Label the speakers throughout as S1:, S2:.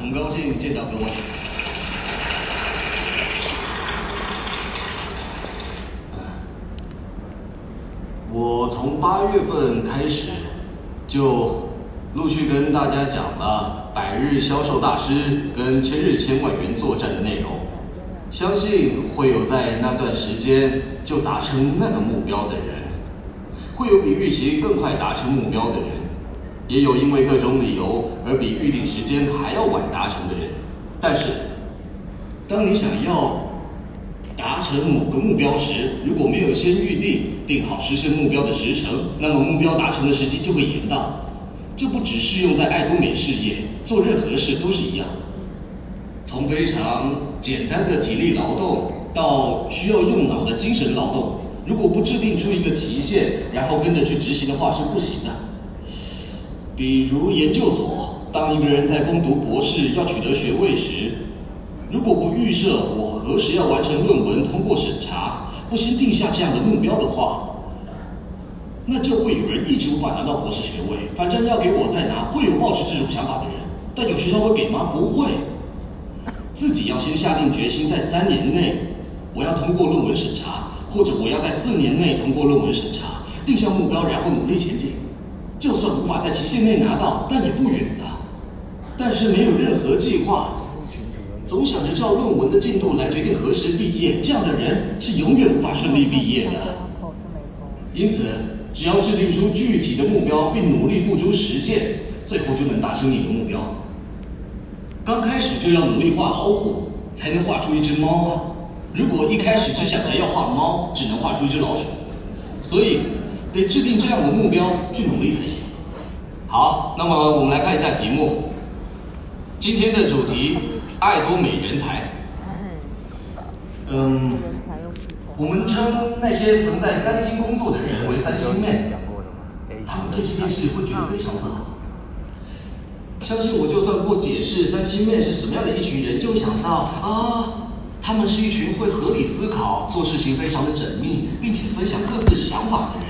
S1: 很高兴见到各位。我从八月份开始就陆续跟大家讲了百日销售大师跟千日千万元作战的内容，相信会有在那段时间就达成那个目标的人，会有比预期更快达成目标的人，也有因为各种理由而比预定时间还要晚达成的人。但是，当你想要达成某个目标时，如果没有先预定定好实现目标的时程，那么目标达成的时机就会延宕。这不只适用在爱多美事业，做任何事都是一样。从非常简单的体力劳动到需要用脑的精神劳动，如果不制定出一个期限，然后跟着去执行的话是不行的。比如研究所，当一个人在攻读博士要取得学位时，如果不预设我何时要完成论文通过审查，不先定下这样的目标的话，那就会有人一直无法拿到博士学位。反正要给我再拿，会有抱持这种想法的人，但有学校会给吗？不会。自己要先下定决心，在三年内我要通过论文审查，或者我要在四年内通过论文审查，定下目标，然后努力前进。就算无法在期限内拿到，但也不远了。但是没有任何计划，总想着照论文的进度来决定何时毕业，这样的人是永远无法顺利毕业的。因此，只要制定出具体的目标，并努力付诸实践，最后就能达成你的目标。刚开始就要努力画老虎，才能画出一只猫啊！如果一开始只想着要画猫，只能画出一只老鼠。所以，得制定这样的目标去努力才行。好，那么我们来看一下题目。今天的主题：爱多美人才。嗯。我们称那些曾在三星工作的人为三星妹，他们对这件事会觉得非常自豪。相信我，就算不解释三星妹是什么样的一群人，就想到啊，他们是一群会合理思考、做事情非常的缜密，并且分享各自想法的人。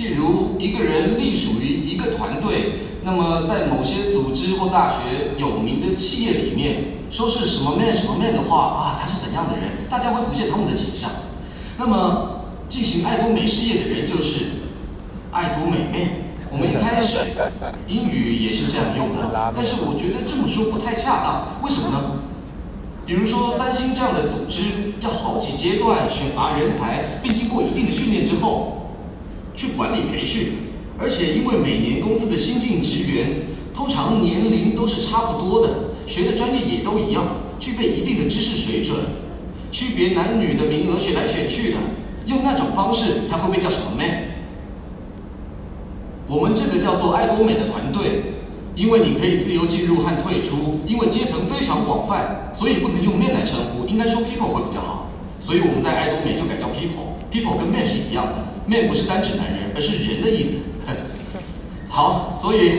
S1: 譬如一个人隶属于一个团队，那么在某些组织或大学有名的企业里面，说是什么 man 什么 man 的话啊，他是怎样的人？大家会浮现他们的形象。那么进行爱多美事业的人就是爱多美妹。我们一开始英语也是这样用的，但是我觉得这么说不太恰当。为什么呢？比如说三星这样的组织，要好几阶段选拔人才，并经过一定的训练之后去管理培训，而且因为每年公司的新进职员通常年龄都是差不多的，学的专业也都一样，具备一定的知识水准。区别男女的名额选来选去的，用那种方式才会被叫什么 man？我们这个叫做爱多美的团队，因为你可以自由进入和退出，因为阶层非常广泛，所以不能用 man 来称呼，应该说 people 会比较好。所以我们在爱多美就改叫 people，people 跟 man 是一样的面不是单指男人，而是人的意思。好，所以，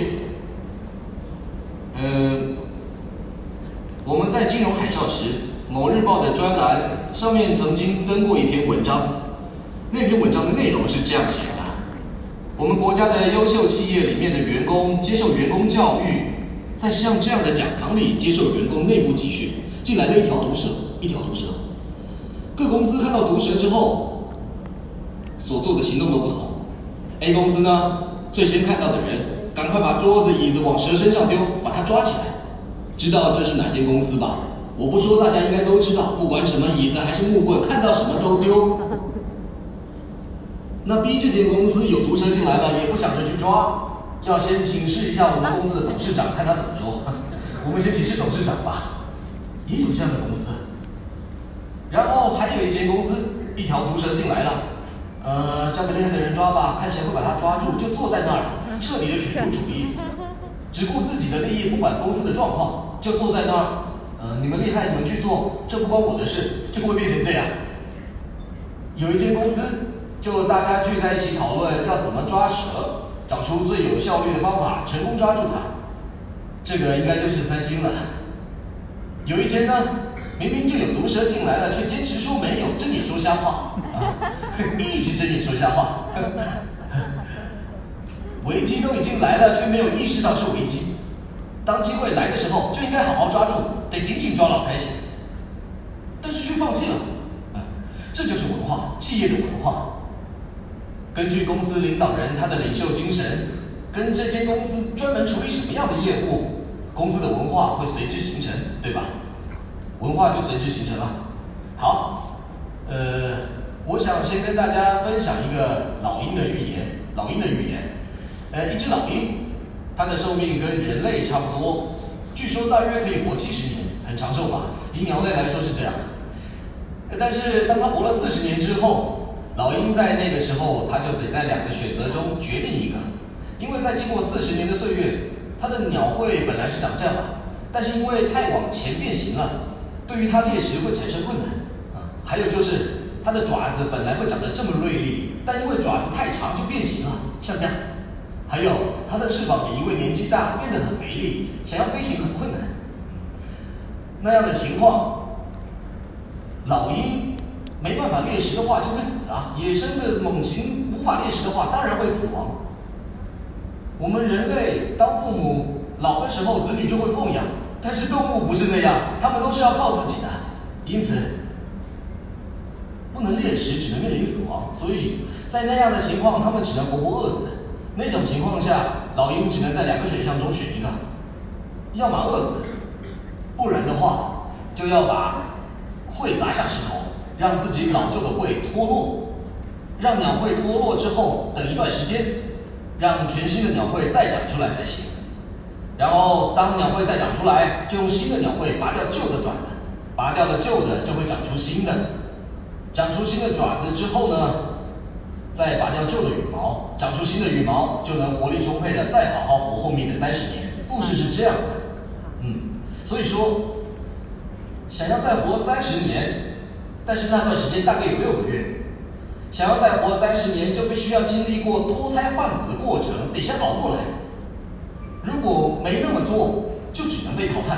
S1: 嗯，我们在金融海啸时。某日报的专栏上面曾经登过一篇文章，那篇文章的内容是这样写的：我们国家的优秀企业里面的员工接受员工教育，在像这样的讲堂里接受员工内部集训，进来了一条毒蛇，一条毒蛇。各公司看到毒蛇之后，所做的行动都不同。A 公司呢，最先看到的人，赶快把桌子椅子往蛇身上丢，把它抓起来。知道这是哪间公司吧？我不说，大家应该都知道，不管什么椅子还是木棍，看到什么都丢。那 B 这间公司有毒蛇进来了，也不想着去抓，要先请示一下我们公司的董事长，看他怎么说。我们先请示董事长吧，也有这样的公司。然后还有一间公司，一条毒蛇进来了，呃，交给厉害的人抓吧，看谁会把他抓住，就坐在那儿，彻底的犬儒主义，只顾自己的利益，不管公司的状况，就坐在那儿。呃，你们厉害，你们去做，这不关我的事，这个会变成这样。有一间公司，就大家聚在一起讨论要怎么抓蛇，找出最有效率的方法，成功抓住它。这个应该就是三星了。有一间呢，明明就有毒蛇进来了，却坚持说没有，瞎话啊，一直睁眼说瞎话。危机 都已经来了，却没有意识到是危机。当机会来的时候就应该好好抓住，得紧紧抓牢才行。但是却放弃了，嗯，这就是文化，企业的文化。根据公司领导人他的领袖精神，跟这间公司专门处理什么样的业务，公司的文化会随之形成，对吧？文化就随之形成了。好，呃，我想先跟大家分享一个老鹰的寓言。老鹰的寓言，呃，一只老鹰，它的寿命跟人类差不多，据说大约可以活七十年，很长寿吧？以鸟类来说是这样。但是当它活了四十年之后，老鹰在那个时候，它就得在两个选择中决定一个，因为在经过四十年的岁月，它的鸟喙本来是长这样吧，但是因为太往前变形了。对于它猎食会产生困难，还有就是它的爪子本来会长得这么锐利，但因为爪子太长就变形了，像这样。还有它的翅膀也因为年纪大变得很没力，想要飞行很困难。那样的情况，老鹰没办法猎食的话就会死啊，野生的猛禽无法猎食的话当然会死亡。我们人类当父母老的时候，子女就会奉养。但是动物不是那样，它们都是要靠自己的，因此不能猎食，只能面临死亡。所以在那样的情况，它们只能活活饿死。那种情况下，老鹰只能在两个选项中选一个，要么饿死，不然的话就要把喙砸下石头，让自己老旧的喙脱落，让鸟喙脱落之后，等一段时间，让全新的鸟喙再长出来才行。然后，当鸟喙再长出来，就用新的鸟喙拔掉旧的爪子，拔掉了旧的，就会长出新的。长出新的爪子之后呢，再拔掉旧的羽毛，长出新的羽毛，就能活力充沛的再好好活后面的三十年。故事是这样的，嗯，所以说，想要再活三十年，但是那段时间大概有六个月，想要再活三十年，就必须要经历过脱胎换骨的过程，得先熬过来。如果没那么做，就只能被淘汰。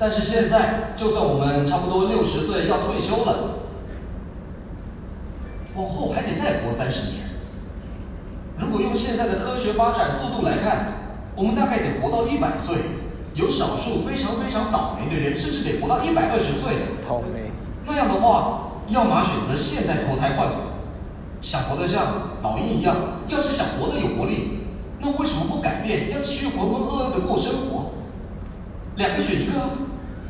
S1: 但是现在，就算我们差不多六十岁要退休了，往后还得再活三十年。如果用现在的科学发展速度来看，我们大概得活到一百岁。有少数非常非常倒霉的人，甚至得活到一百二十岁。倒霉。那样的话，要么选择现在脱胎换骨，想活得像老鹰一样；要是想活得有活力。那为什么不改变？要继续浑浑噩噩的过生活？两个选一个，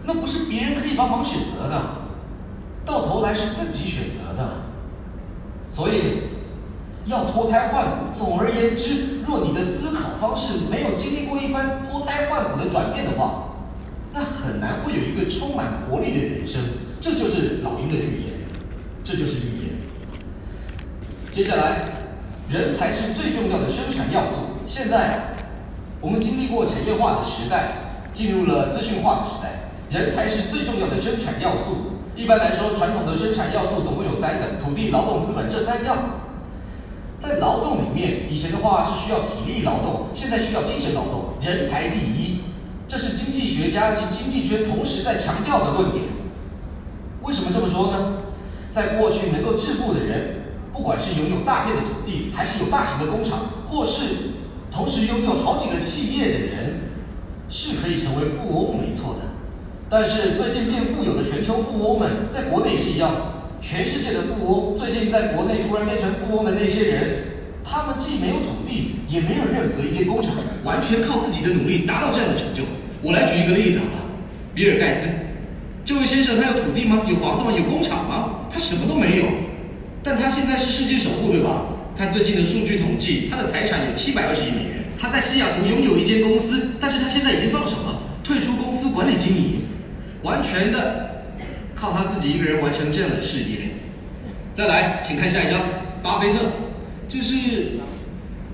S1: 那不是别人可以帮忙选择的，到头来是自己选择的。所以要脱胎换骨。总而言之，若你的思考方式没有经历过一番脱胎换骨的转变的话，那很难会有一个充满活力的人生。这就是老鹰的预言，这就是预言。接下来，人才是最重要的生产要素。现在，我们经历过产业化的时代，进入了资讯化的时代，人才是最重要的生产要素。一般来说，传统的生产要素总共有三个：土地、劳动、资本这三样。在劳动里面，以前的话是需要体力劳动，现在需要精神劳动，人才第一。这是经济学家及经济圈同时在强调的论点。为什么这么说呢？在过去，能够致富的人，不管是拥有大片的土地，还是有大型的工厂，或是同时拥有好几个企业的人是可以成为富翁，没错的。但是最近变富有的全球富翁们，在国内也是一样。全世界的富翁最近在国内突然变成富翁的那些人，他们既没有土地，也没有任何一间工厂，完全靠自己的努力达到这样的成就。我来举一个例子好了，比尔盖茨，这位先生他有土地吗？有房子吗？有工厂吗？他什么都没有，但他现在是世界首富，对吧？看最近的数据统计，他的财产有七百二十亿美元。他在西雅图拥有一间公司，但是他现在已经放手了，退出公司管理经营，完全的靠他自己一个人完成这样的事业。再来，请看下一张，巴菲特，就是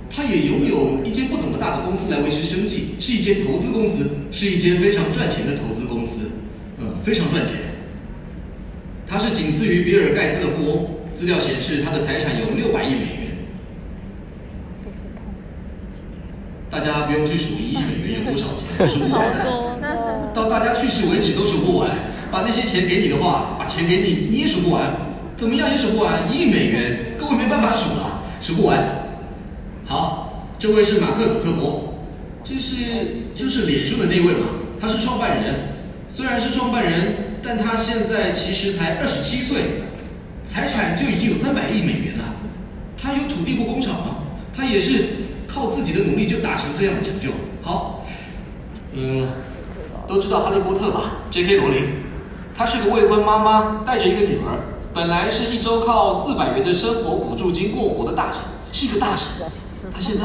S1: 他也拥有一间不怎么大的公司来维持生计，是一间投资公司，是一间非常赚钱的投资公司，嗯，非常赚钱。他是仅次于比尔盖茨的富翁，资料显示他的财产有六百亿美元。大家不用去数一亿美元有多少钱，数不完的，到大家去世为止都数不完。把那些钱给你的话，把钱给你你也数不完，怎么样也数不完。一亿美元，各位没办法数了，数不完。好，这位是马克·祖克伯，这是就是脸书的那位嘛，他是创办人，虽然是创办人，但他现在其实才二十七岁，财产就已经有三百亿美元了。他有土地或工厂吗？他也是靠自己的努力就达成这样的成就。好，嗯，都知道哈利波特吧？J.K. 罗琳，她是个未婚妈妈，带着一个女儿，本来是一周靠四百元的生活补助金过活的大臣，是一个大神。她现在，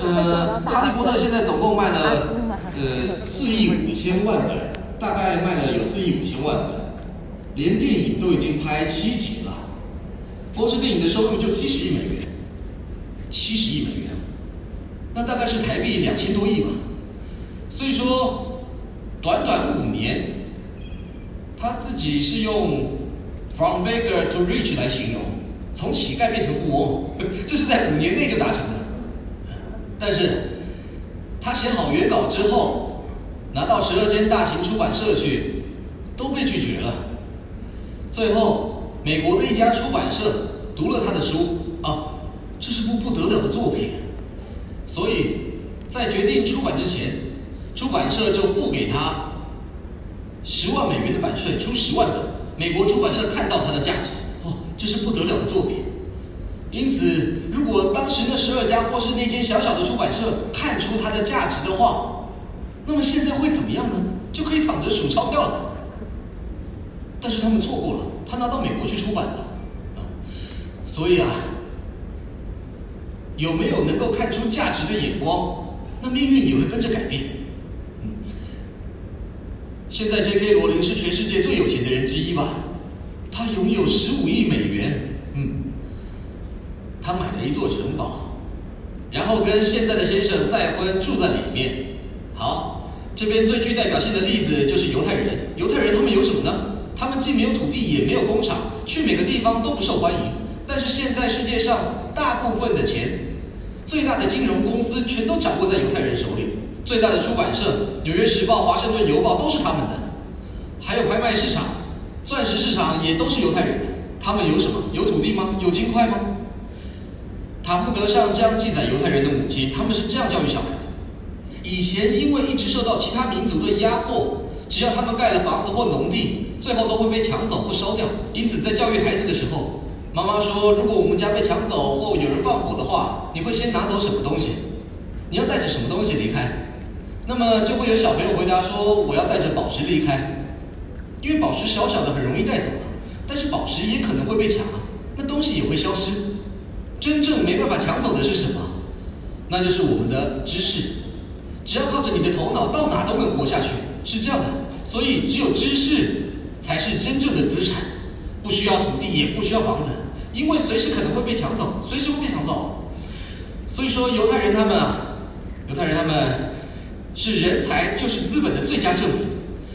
S1: 呃，哈利波特现在总共卖了呃四亿五千万本，大概卖了有四亿五千万本，连电影都已经拍七集了，光是电影的收入就七十亿美元，七十亿美元，那大概是台币两千多亿吧。所以说，短短五年，他自己是用 from beggar to rich 来形容。从乞丐变成富翁，这是在五年内就达成的。但是，他写好原稿之后，拿到十二间大型出版社去，都被拒绝了。最后，美国的一家出版社读了他的书，啊，这是部不得了的作品，所以在决定出版之前，出版社就付给他十万美元的版税，出十万本。美国出版社看到他的价值。哦这是不得了的作品，因此，如果当时那十二家或是那间小小的出版社看出它的价值的话，那么现在会怎么样呢？就可以躺着数钞票了。但是他们错过了，他拿到美国去出版了，啊，所以啊，有没有能够看出价值的眼光，那命运也会跟着改变。现在 J.K. 罗琳是全世界最有钱的人之一吧？他拥有十五亿美元，嗯，他买了一座城堡，然后跟现在的先生再婚，住在里面。好，这边最具代表性的例子就是犹太人。犹太人他们有什么呢？他们既没有土地，也没有工厂，去每个地方都不受欢迎。但是现在世界上大部分的钱，最大的金融公司全都掌握在犹太人手里，最大的出版社《纽约时报》《华盛顿邮报》都是他们的，还有拍卖市场。钻石市场也都是犹太人的，他们有什么？有土地吗？有金块吗？塔木德上这样记载犹太人的母亲，他们是这样教育小孩的：以前因为一直受到其他民族的压迫，只要他们盖了房子或农地，最后都会被抢走或烧掉。因此，在教育孩子的时候，妈妈说：如果我们家被抢走或有人放火的话，你会先拿走什么东西？你要带着什么东西离开？那么就会有小朋友回答说：我要带着宝石离开。因为宝石小小的，很容易带走啊，但是宝石也可能会被抢，那东西也会消失。真正没办法抢走的是什么？那就是我们的知识。只要靠着你的头脑，到哪都能活下去，是这样的。所以，只有知识才是真正的资产，不需要土地，也不需要房子，因为随时可能会被抢走，随时会被抢走。所以说，犹太人他们啊，犹太人他们是人才就是资本的最佳证明。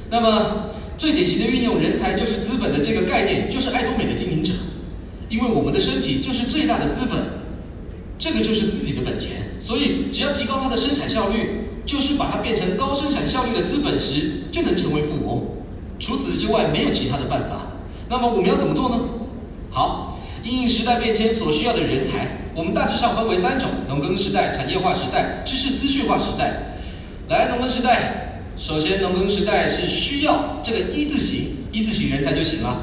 S1: 那么。最典型的运用人才就是资本的这个概念，就是爱多美的经营者，因为我们的身体就是最大的资本，这个就是自己的本钱，所以只要提高它的生产效率，就是把它变成高生产效率的资本时，就能成为富翁。除此之外，没有其他的办法。那么我们要怎么做呢？好，因应时代变迁所需要的人才，我们大致上分为三种：农耕时代、产业化时代、知识资讯化时代。来，农耕时代。首先，农耕时代是需要这个一字型一字型人才就行了。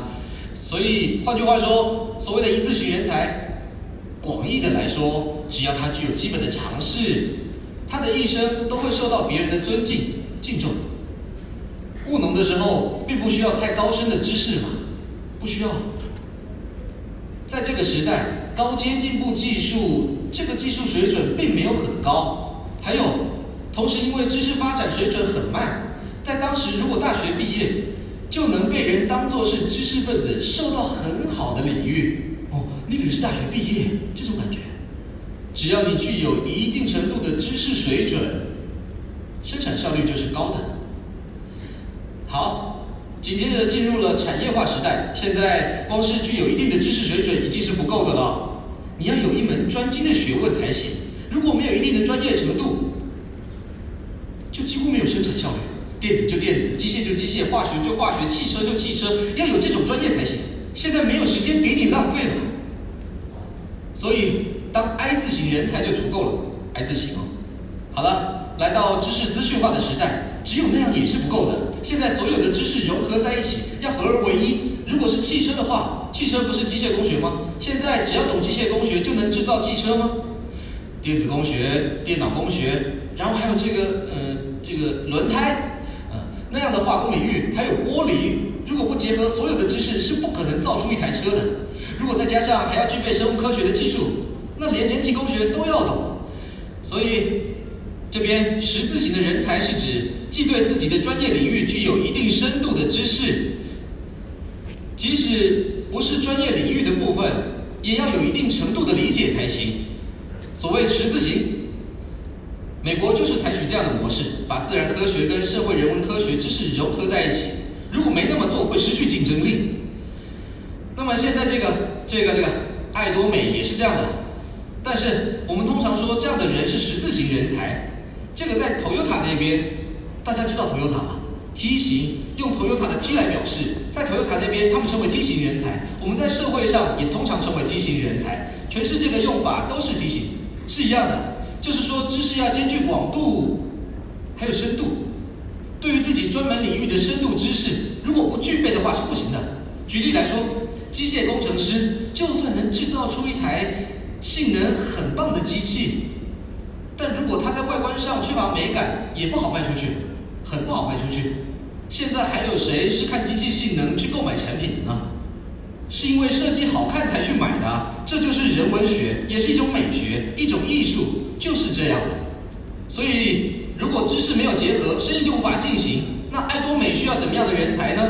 S1: 所以，换句话说，所谓的一字型人才，广义的来说，只要他具有基本的常识，他的一生都会受到别人的尊敬敬重。务农的时候，并不需要太高深的知识嘛，不需要。在这个时代，高阶进步技术这个技术水准并没有很高，还有。同时，因为知识发展水准很慢，在当时，如果大学毕业就能被人当作是知识分子，受到很好的礼遇。哦，那个人是大学毕业，这种感觉。只要你具有一定程度的知识水准，生产效率就是高的。好，紧接着进入了产业化时代。现在光是具有一定的知识水准已经是不够的了，你要有一门专精的学问才行。如果没有一定的专业程度，就几乎没有生产效率，电子就电子，机械就机械，化学就化学，汽车就汽车，要有这种专业才行。现在没有时间给你浪费了，所以当 I 字型人才就足够了，I 字型哦。好了，来到知识资讯化的时代，只有那样也是不够的。现在所有的知识融合在一起，要合而为一。如果是汽车的话，汽车不是机械工学吗？现在只要懂机械工学就能制造汽车吗？电子工学、电脑工学，然后还有这个呃这个轮胎啊、那样的化工领域，还有玻璃。如果不结合所有的知识，是不可能造出一台车的。如果再加上还要具备生物科学的技术，那连人体工学都要懂。所以。这边十字型的人才是指既对自己的专业领域具有一定深度的知识，即使不是专业领域的部分，也要有一定程度的理解才行。所谓十字型，美国就是采取这样的模式，把自然科学跟社会人文科学知识融合在一起。如果没那么做，会失去竞争力。那么现在这个这个这个爱多美也是这样的，但是我们通常说这样的人是十字型人才。这个在 Toyota 那边，大家知道 Toyota 吗？T 型用 Toyota 的 T 来表示，在 Toyota 那边，他们称为 T 型人才。我们在社会上也通常称为 T 型人才，全世界的用法都是 T 型，是一样的。就是说，知识要兼具广度，还有深度。对于自己专门领域的深度知识，如果不具备的话是不行的。举例来说，机械工程师就算能制造出一台性能很棒的机器。但如果它在外观上缺乏美感，也不好卖出去，很不好卖出去。现在还有谁是看机器性能去购买产品的呢？是因为设计好看才去买的，这就是人文学，也是一种美学，一种艺术，就是这样的。所以，如果知识没有结合，生意就无法进行。那爱多美需要怎么样的人才呢？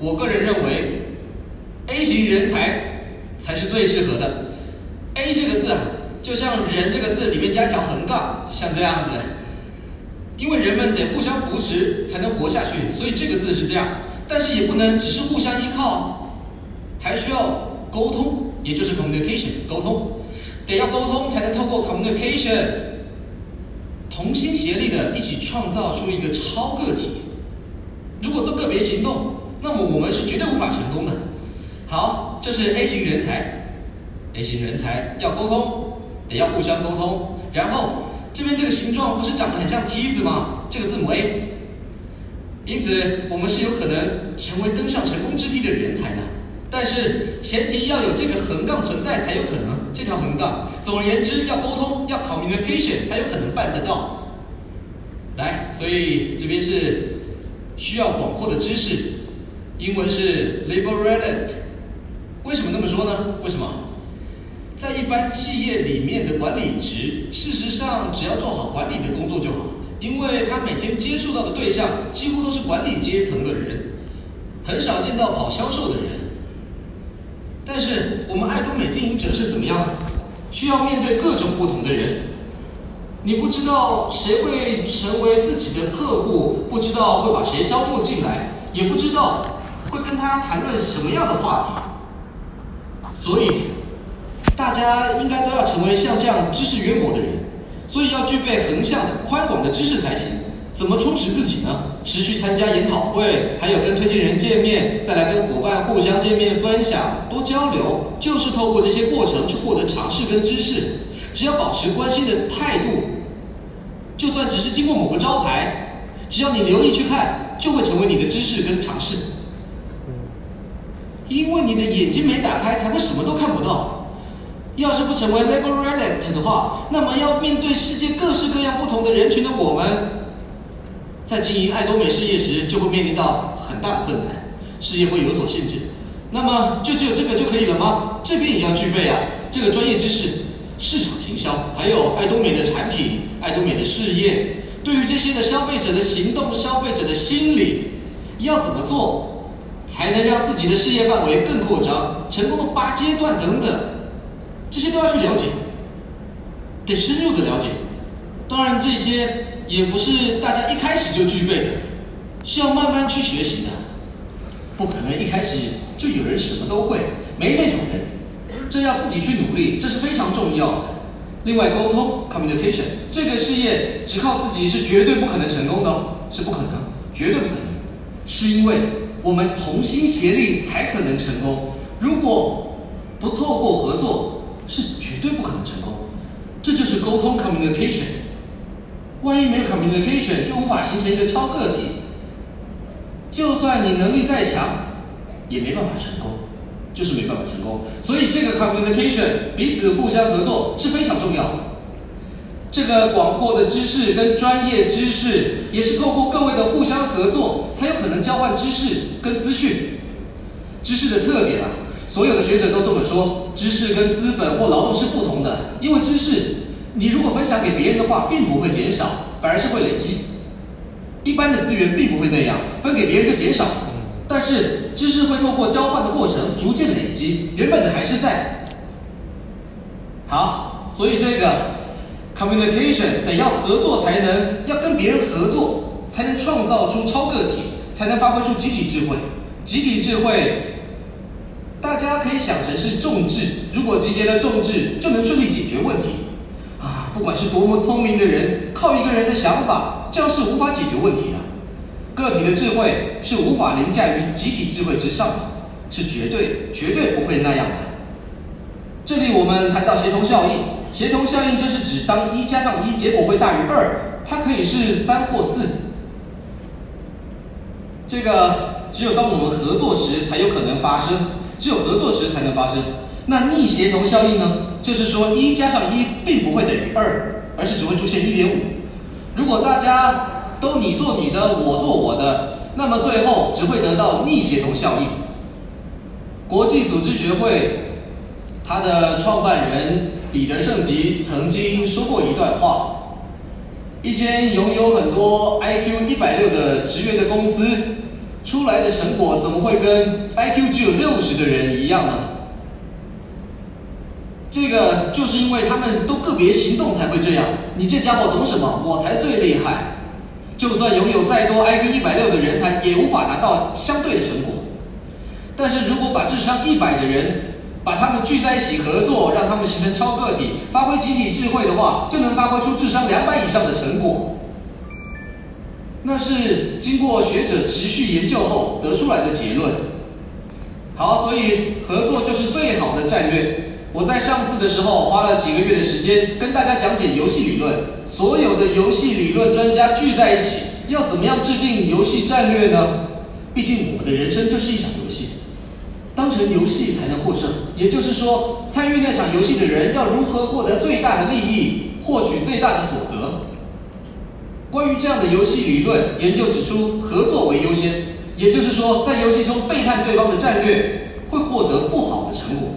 S1: 我个人认为，A 型人才才是最适合的。A 这个字啊。就像“人”这个字里面加一条横杠，像这样子，因为人们得互相扶持才能活下去，所以这个字是这样。但是也不能只是互相依靠，还需要沟通，也就是 communication 沟通，得要沟通才能透过 communication 同心协力的一起创造出一个超个体。如果都个别行动，那么我们是绝对无法成功的。好，这是 A 型人才，A 型人才要沟通。得要互相沟通，然后这边这个形状不是长得很像梯子吗？这个字母 A，因此我们是有可能成为登上成功之梯的人才的，但是前提要有这个横杠存在才有可能。这条横杠，总而言之要沟通，要 communication 才有可能办得到。来，所以这边是需要广阔的知识，英文是 liberalist。为什么那么说呢？为什么？在一般企业里面的管理职，事实上只要做好管理的工作就好，因为他每天接触到的对象几乎都是管理阶层的人，很少见到跑销售的人。但是我们爱多美经营者是怎么样呢？需要面对各种不同的人，你不知道谁会成为自己的客户，不知道会把谁招募进来，也不知道会跟他谈论什么样的话题，所以。大家应该都要成为像这样知识渊博的人，所以要具备横向宽广的知识才行。怎么充实自己呢？持续参加研讨会，还有跟推荐人见面，再来跟伙伴互相见面分享，多交流，就是透过这些过程去获得常识跟知识。只要保持关心的态度，就算只是经过某个招牌，只要你留意去看，就会成为你的知识跟常识。因为你的眼睛没打开，才会什么都看不到。要是不成为 laboralist 的话，那么要面对世界各式各样不同的人群的我们，在经营爱多美事业时，就会面临到很大的困难，事业会有所限制。那么就只有这个就可以了吗？这边也要具备啊，这个专业知识、市场行销，还有爱多美的产品、爱多美的事业，对于这些的消费者的行动、消费者的心理，要怎么做，才能让自己的事业范围更扩张，成功的八阶段等等。这些都要去了解，得深入的了解。当然，这些也不是大家一开始就具备的，需要慢慢去学习的。不可能一开始就有人什么都会，没那种人。这要自己去努力，这是非常重要的。另外，沟通 （communication） 这个事业只靠自己是绝对不可能成功的，是不可能，绝对不可能。是因为我们同心协力才可能成功。如果不透过合作，是绝对不可能成功，这就是沟通 communication。万一没有 communication，就无法形成一个超个体。就算你能力再强，也没办法成功，就是没办法成功。所以这个 communication 彼此互相合作是非常重要的。这个广阔的知识跟专业知识，也是透过各位的互相合作，才有可能交换知识跟资讯。知识的特点啊，所有的学者都这么说：知识跟资本或劳动是不同的，因为知识你如果分享给别人的话，并不会减少，反而是会累积。一般的资源并不会那样，分给别人就减少，但是知识会透过交换的过程逐渐累积，原本的还是在。好，所以这个 communication 得要合作才能，要跟别人合作才能创造出超个体，才能发挥出集体智慧。集体智慧，大家可以想成是众智，如果集结了众智，就能顺利解决问题。不管是多么聪明的人，靠一个人的想法，这样是无法解决问题的。个体的智慧是无法凌驾于集体智慧之上的，是绝对绝对不会那样的。这里我们谈到协同效应，协同效应就是指当一加上一结果会大于二，它可以是三或四。这个只有当我们合作时才有可能发生，只有合作时才能发生。那逆协同效应呢？就是说，一加上一并不会等于二，而是只会出现一点五。如果大家都你做你的，我做我的，那么最后只会得到逆协同效应。国际组织学会，它的创办人彼得圣吉曾经说过一段话：一间拥有很多 IQ 一百六的职员的公司，出来的成果怎么会跟 IQ 只有六十的人一样呢？这个就是因为他们都个别行动才会这样。你这家伙懂什么？我才最厉害。就算拥有再多 IQ 一百六的人才，也无法达到相对的成果。但是如果把智商一百的人，把他们聚在一起合作，让他们形成超个体，发挥集体智慧的话，就能发挥出智商两百以上的成果。那是经过学者持续研究后得出来的结论。好，所以合作就是最好的战略。我在上次的时候花了几个月的时间跟大家讲解游戏理论，所有的游戏理论专家聚在一起，要怎么样制定游戏战略呢？毕竟我们的人生就是一场游戏，当成游戏才能获胜。也就是说，参与那场游戏的人要如何获得最大的利益，获取最大的所得。关于这样的游戏理论，研究指出，合作为优先，也就是说，在游戏中背叛对方的战略，会获得不好的成果。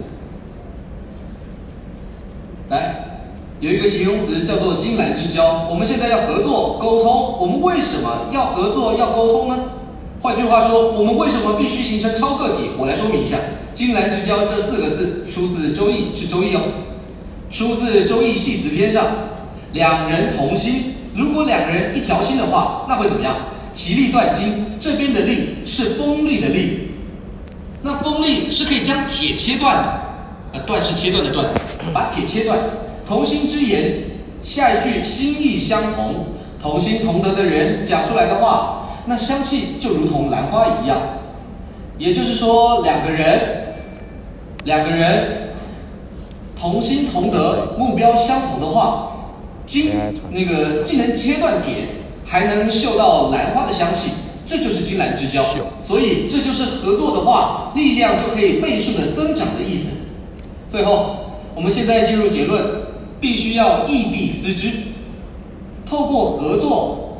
S1: 来，有一个形容词叫做“金兰之交”。我们现在要合作沟通，我们为什么要合作要沟通呢？换句话说，我们为什么必须形成超个体？我来说明一下，“金兰之交”这四个字出自《周易》，是《周易》哦，出自《周易系辞篇》上。两人同心，如果两个人一条心的话，那会怎么样？其利断金。这边的“利”是锋利的“利”，那锋利是可以将铁切断的。呃，断是切断的断。把铁切断，同心之言，下一句心意相同，同心同德的人讲出来的话，那香气就如同兰花一样。也就是说，两个人，两个人同心同德，目标相同的话，金那个既能切断铁，还能嗅到兰花的香气，这就是金兰之交。所以，这就是合作的话，力量就可以倍数的增长的意思。最后。我们现在进入结论，必须要异地思之，透过合作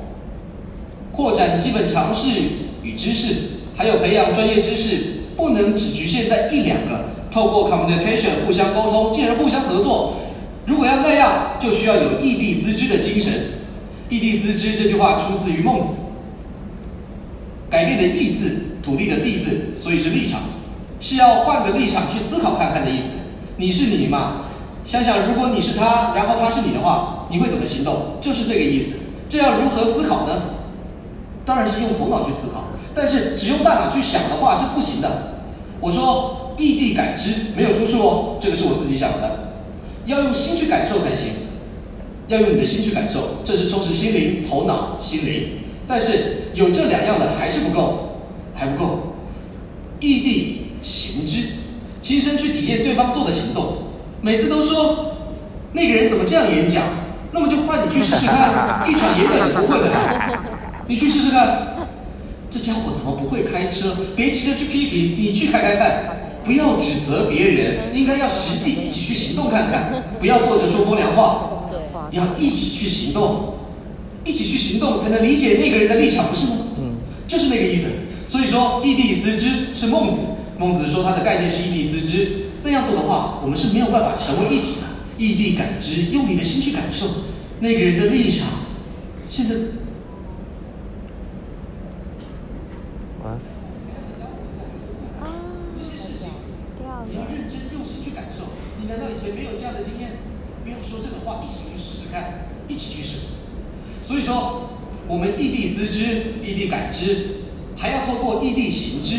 S1: 扩展基本常识与知识，还有培养专业知识，不能只局限在一两个。透过 communication 互相沟通，进而互相合作。如果要那样，就需要有异地思之的精神。异地思之这句话出自于孟子，改变的异字，土地的地字，所以是立场，是要换个立场去思考看看的意思。你是你嘛？想想，如果你是他，然后他是你的话，你会怎么行动？就是这个意思。这要如何思考呢？当然是用头脑去思考，但是只用大脑去想的话是不行的。我说异地感知没有出处哦，这个是我自己想的。要用心去感受才行，要用你的心去感受，这是充实心灵、头脑、心灵。但是有这两样的还是不够，还不够。异地行知。亲身去体验对方做的行动，每次都说那个人怎么这样演讲，那么就换你去试试看，一场演讲也不会的，你去试试看。这家伙怎么不会开车？别急着去批评，你去开开看。不要指责别人，应该要实际一起去行动看看，不要坐着说风凉话。要一起去行动，一起去行动才能理解那个人的立场，不是吗？嗯，就是那个意思。所以说，异地思之是孟子，孟子说他的概念是异地思之。那样做的话，我们是没有办法成为一体的。异地感知，用你的心去感受那个人的立场。现在这些事情。你要认真用心去感受，你难道以前没有这样的经验？没有说这个话，一起去试试看，一起去试。所以说，我们异地思之，异地感知，还要透过异地行之，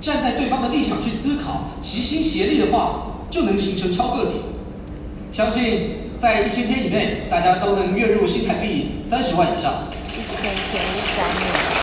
S1: 站在对方的立场去思考，齐心协力的话，就能形成超个体。相信在一千天以内，大家都能月入新台币三十万以上。一千天三年。